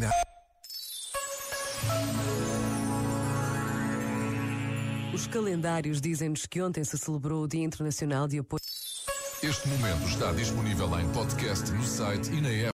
Catarina. Os calendários dizem-nos que ontem se celebrou o Dia Internacional de Apoio. Este momento está disponível em podcast no site e na app.